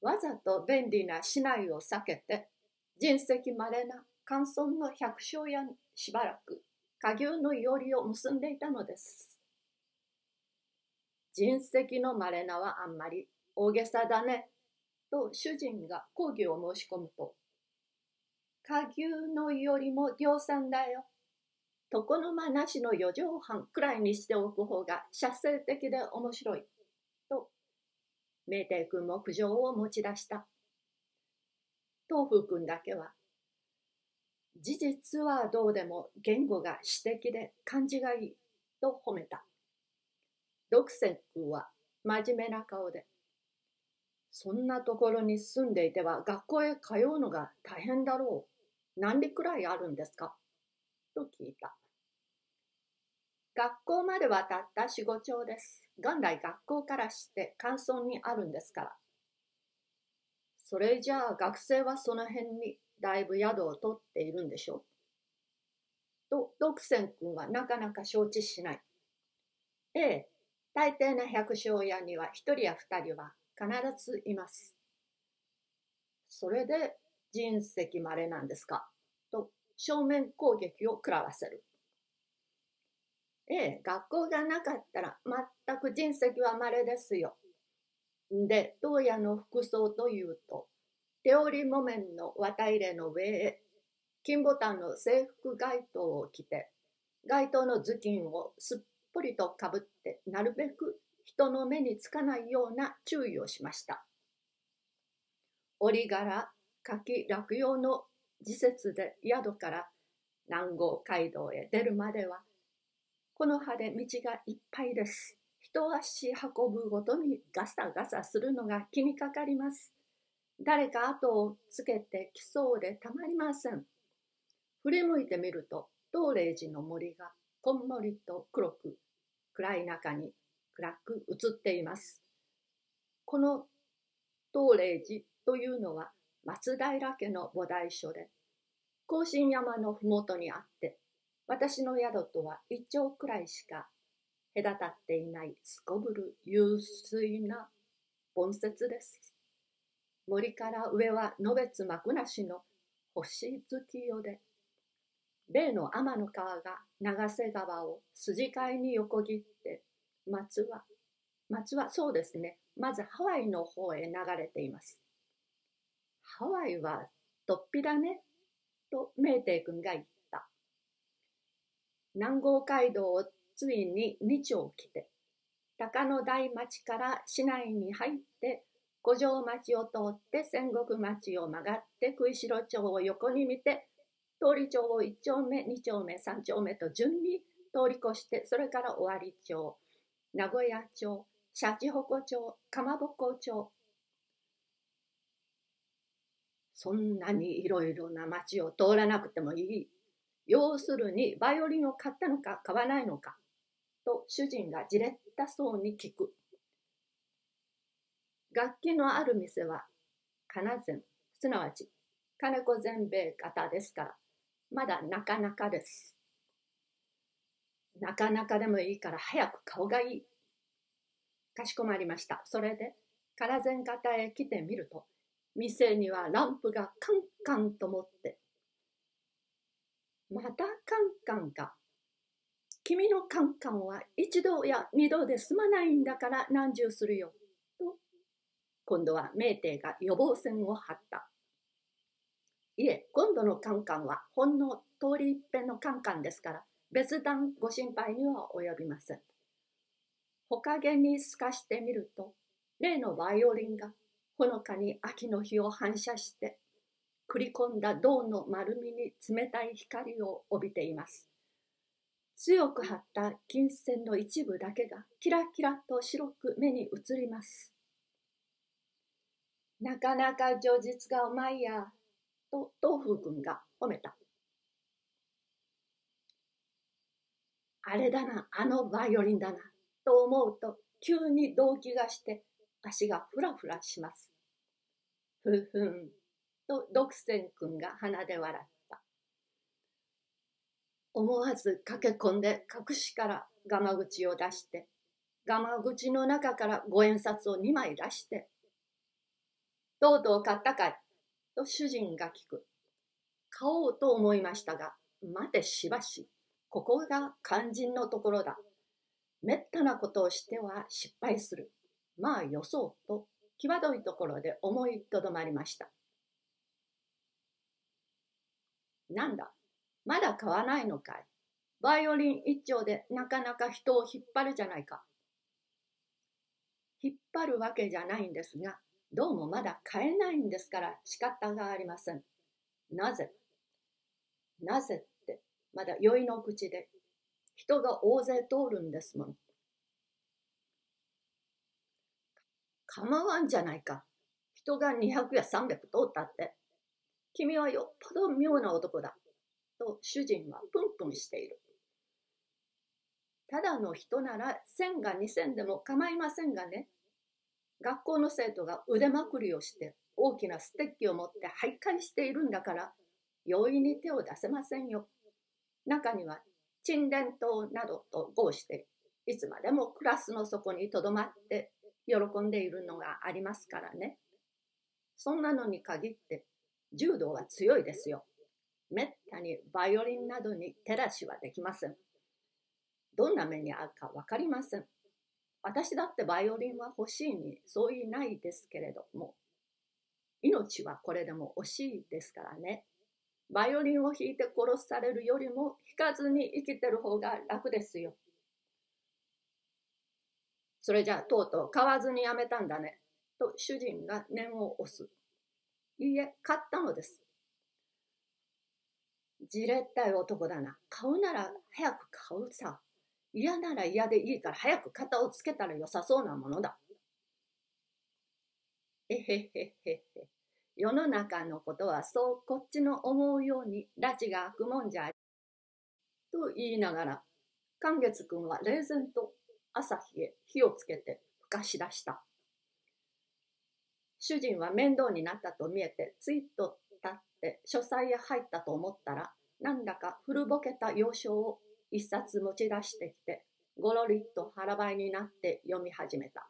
わざと便利な市内を避けて、人石まれな乾村の百姓屋にしばらく下牛のいおりを結んでいたのです。人石のまれなはあんまり大げさだね、と主人が講義を申し込むと、下牛のいおりも量産だよ。床の間なしの四畳半くらいにしておく方が写生的で面白い。明帝君も苦情を持ち出した。東風君だけは、事実はどうでも言語が詩的で感じがいいと褒めた。独占君は真面目な顔で、そんなところに住んでいては学校へ通うのが大変だろう。何里くらいあるんですか？と聞いた。学校まで渡った四五丁です。元来学校からして乾村にあるんですから。それじゃあ学生はその辺にだいぶ宿を取っているんでしょう。と、独占君はなかなか承知しない。ええ、大抵の百姓屋には一人や二人は必ずいます。それで人石まれなんですかと正面攻撃を食らわせる。ええ、学校がなかったら全く人石は稀ですよ。で、当夜の服装というと、手織り木綿の綿入れの上へ、金ボタンの制服街灯を着て、街灯の頭巾をすっぽりとかぶって、なるべく人の目につかないような注意をしました。折柄、柿、落葉の時節で宿から南郷街道へ出るまでは、この葉で道がいっぱいです。一足運ぶごとにガサガサするのが気にかかります。誰か後をつけてきそうでたまりません。振り向いてみると、東霊寺の森がこんもりと黒く、暗い中に暗く映っています。この東霊寺というのは松平家の菩提所で、甲信山のふもとにあって、私の宿とは一丁くらいしか隔たっていないすこぶる湧水な盆節です。森から上はのべつ幕なしの星月夜で、例の天の川が長瀬川を筋交いに横切って、松は、松はそうですね、まずハワイの方へ流れています。ハワイはとっぴだね、と明帝君が言った。南郷街道をついに2丁来て、高野台町から市内に入って五条町を通って仙石町を曲がって食いしろ町を横に見て通り町を1丁目2丁目3丁目と順に通り越してそれから尾張町名古屋町シャチホコ町かまぼこ町。そんなにいろいろな町を通らなくてもいい。要するにバイオリンを買ったのか買わないのか。と主人がじれったそうに聞く楽器のある店は金膳、すなわち金子全米型ですから、まだなかなかです。なかなかでもいいから早く顔がいい。かしこまりました。それで、金膳型へ来てみると、店にはランプがカンカンと持って、またカンカンか。君のカンカンは一度や二度で済まないんだから何十するよ。と今度は明帝が予防線を張った。いえ、今度のカンカンはほんの通り一遍のカンカンですから、別段ご心配には及びません。ほかげに透かしてみると、例のバイオリンがほのかに秋の日を反射して、繰り込んだ銅の丸みに冷たい光を帯びています。強く張った金線の一部だけがキラキラと白く目に映ります。なかなか上実がうまいや、と東風君が褒めた。あれだな、あのバイオリンだな、と思うと急に動悸がして足がふらふらします。ふふん、と独占君が鼻で笑った。思わず駆け込んで隠しからガマ口を出して、ガマ口の中から五円札を2枚出してとうとう買ったかい？と主人が聞く。買おうと思いましたが、待てしばし。ここが肝心のところだ。めったなことをしては失敗する。まあよそうと、際どいところで思いとどまりました。なんだ、まだ買わないのかい？バイオリン一丁でなかなか人を引っ張るじゃないか。引っ張るわけじゃないんですが、どうもまだ買えないんですから仕方がありません。なぜ？なぜって、まだ酔いの口で、人が大勢通るんですもん。構わんじゃないか。人が200や300通ったって。君はよっぽど妙な男だ。と主人はプンプンしている。ただの人なら1000が2000でも構いませんがね。学校の生徒が腕まくりをして大きなステッキを持って徘徊しているんだから容易に手を出せませんよ。中には沈殿島などと合していつまでもクラスの底にとどまって喜んでいるのがありますからね。そんなのに限って柔道は強いですよ。めったにバイオリンなどに手出しはできません。どんな目に遭うか分かりません。私だってバイオリンは欲しいにそう言いないですけれども、命はこれでも惜しいですからね。バイオリンを弾いて殺されるよりも弾かずに生きてる方が楽ですよ。それじゃあとうとう買わずにやめたんだね。と主人が念を押す。いいえ、買ったのです。じれったい男だな。買うなら早く買うさ。嫌なら嫌でいいから早く肩をつけたら良さそうなものだ。えへへへへ。世の中のことはそうこっちの思うように拉致が開くもんじゃと言いながら、寛月君は冷然と朝日へ火をつけてふかし出した。主人は面倒になったと見えて、ついと立って書斎へ入ったと思ったら、なんだか古ぼけた洋書を一冊持ち出してきて、ごろりっと腹ばいになって読み始めた。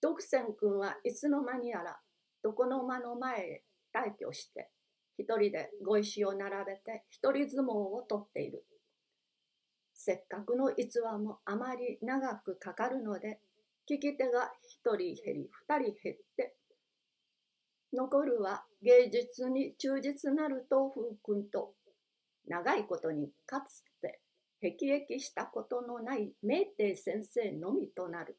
独占君はいつの間にやら床の間の前へ退去して、一人で碁石を並べて一人相撲をとっている。せっかくの逸話もあまり長くかかるので、聞き手が一人減り二人減って、残るは芸術に忠実なる東風君と長いことにかつて辟易したことのない明帝先生のみとなる。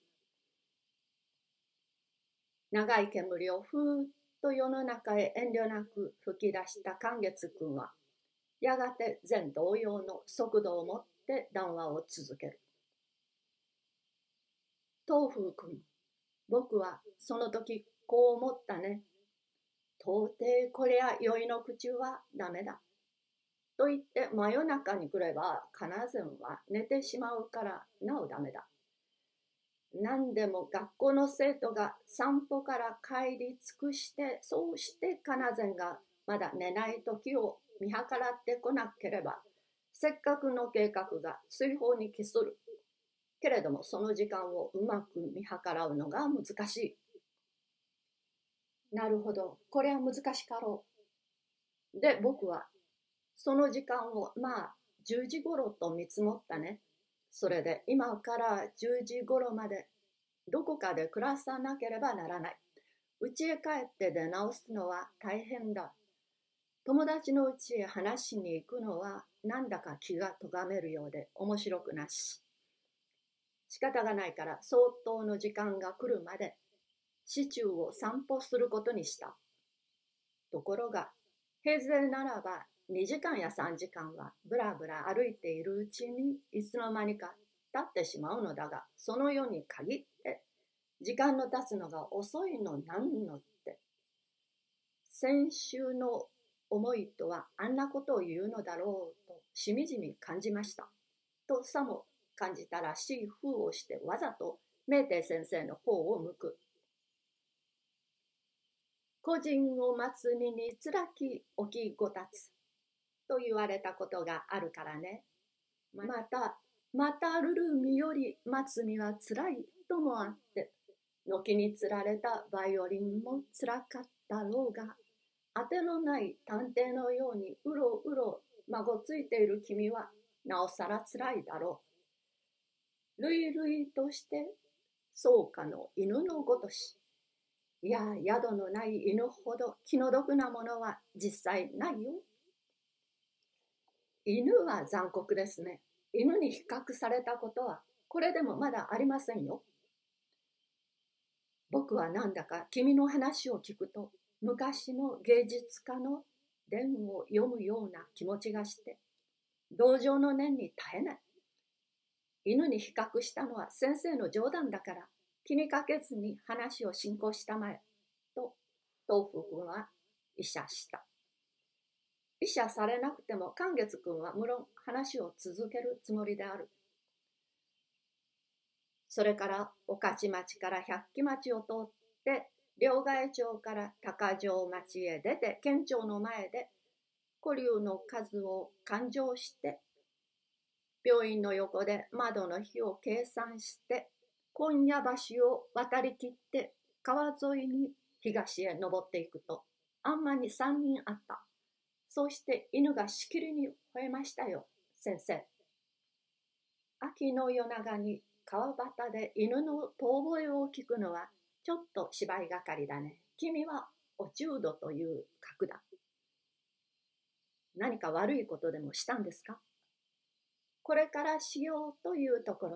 長い煙をふーっと世の中へ遠慮なく吹き出した寛月君は、やがて全同様の速度を持って談話を続ける。東風君、僕はその時こう思ったね。到底こりゃ酔いの口はダメだ。と言って真夜中に来れば金膳は寝てしまうからなおダメだ。何でも学校の生徒が散歩から帰り尽くしてそうして金膳がまだ寝ない時を見計らってこなければせっかくの計画が追放に帰する。けれどもその時間をうまく見計らうのが難しい。なるほど、これは難しかろう。で、僕はその時間をまあ10時頃と見積もったね。それで今から10時頃までどこかで暮らさなければならない。家へ帰って出直すのは大変だ。友達の家へ話しに行くのはなんだか気が咎めるようで面白くなし。仕方がないから相当の時間が来るまで市中を散歩することにした。ところが平勢ならば2時間や3時間はぶらぶら歩いているうちにいつの間にか経ってしまうのだが、その世に限って時間の経つのが遅いのなんのって。先週の思いとはあんなことを言うのだろうとしみじみ感じました。とさも感じたらしい風をしてわざと明帝先生の方を向く。個人を待つ身につらき置きごたつ。と言われたことがあるからね。また、またるるみより待つ身はつらいともあって、軒につられたバイオリンもつらかったろうが、当てのない探偵のようにうろうろまごついている君はなおさらつらいだろう。類々として草加の犬のごとし。いや、宿のない犬ほど気の毒なものは実際ないよ。犬は残酷ですね。犬に比較されたことはこれでもまだありませんよ。僕はなんだか君の話を聞くと昔の芸術家の伝を読むような気持ちがして同情の念に耐えない。犬に比較したのは先生の冗談だから気にかけずに話を進行したまえ。と東福君は医者した。医者されなくても寛月君は無論話を続けるつもりである。それから御徒町から百鬼町を通って両替町から高城町へ出て県庁の前で古流の数を勘定して病院の横で窓の火を計算して今夜橋を渡りきって川沿いに東へ登っていくとあんまに3人あった。そうして犬がしきりに吠えましたよ、先生。秋の夜長に川端で犬の遠吠えを聞くのはちょっと芝居がかりだね。君はお中度という格だ。何か悪いことでもしたんですか？これからしようというところ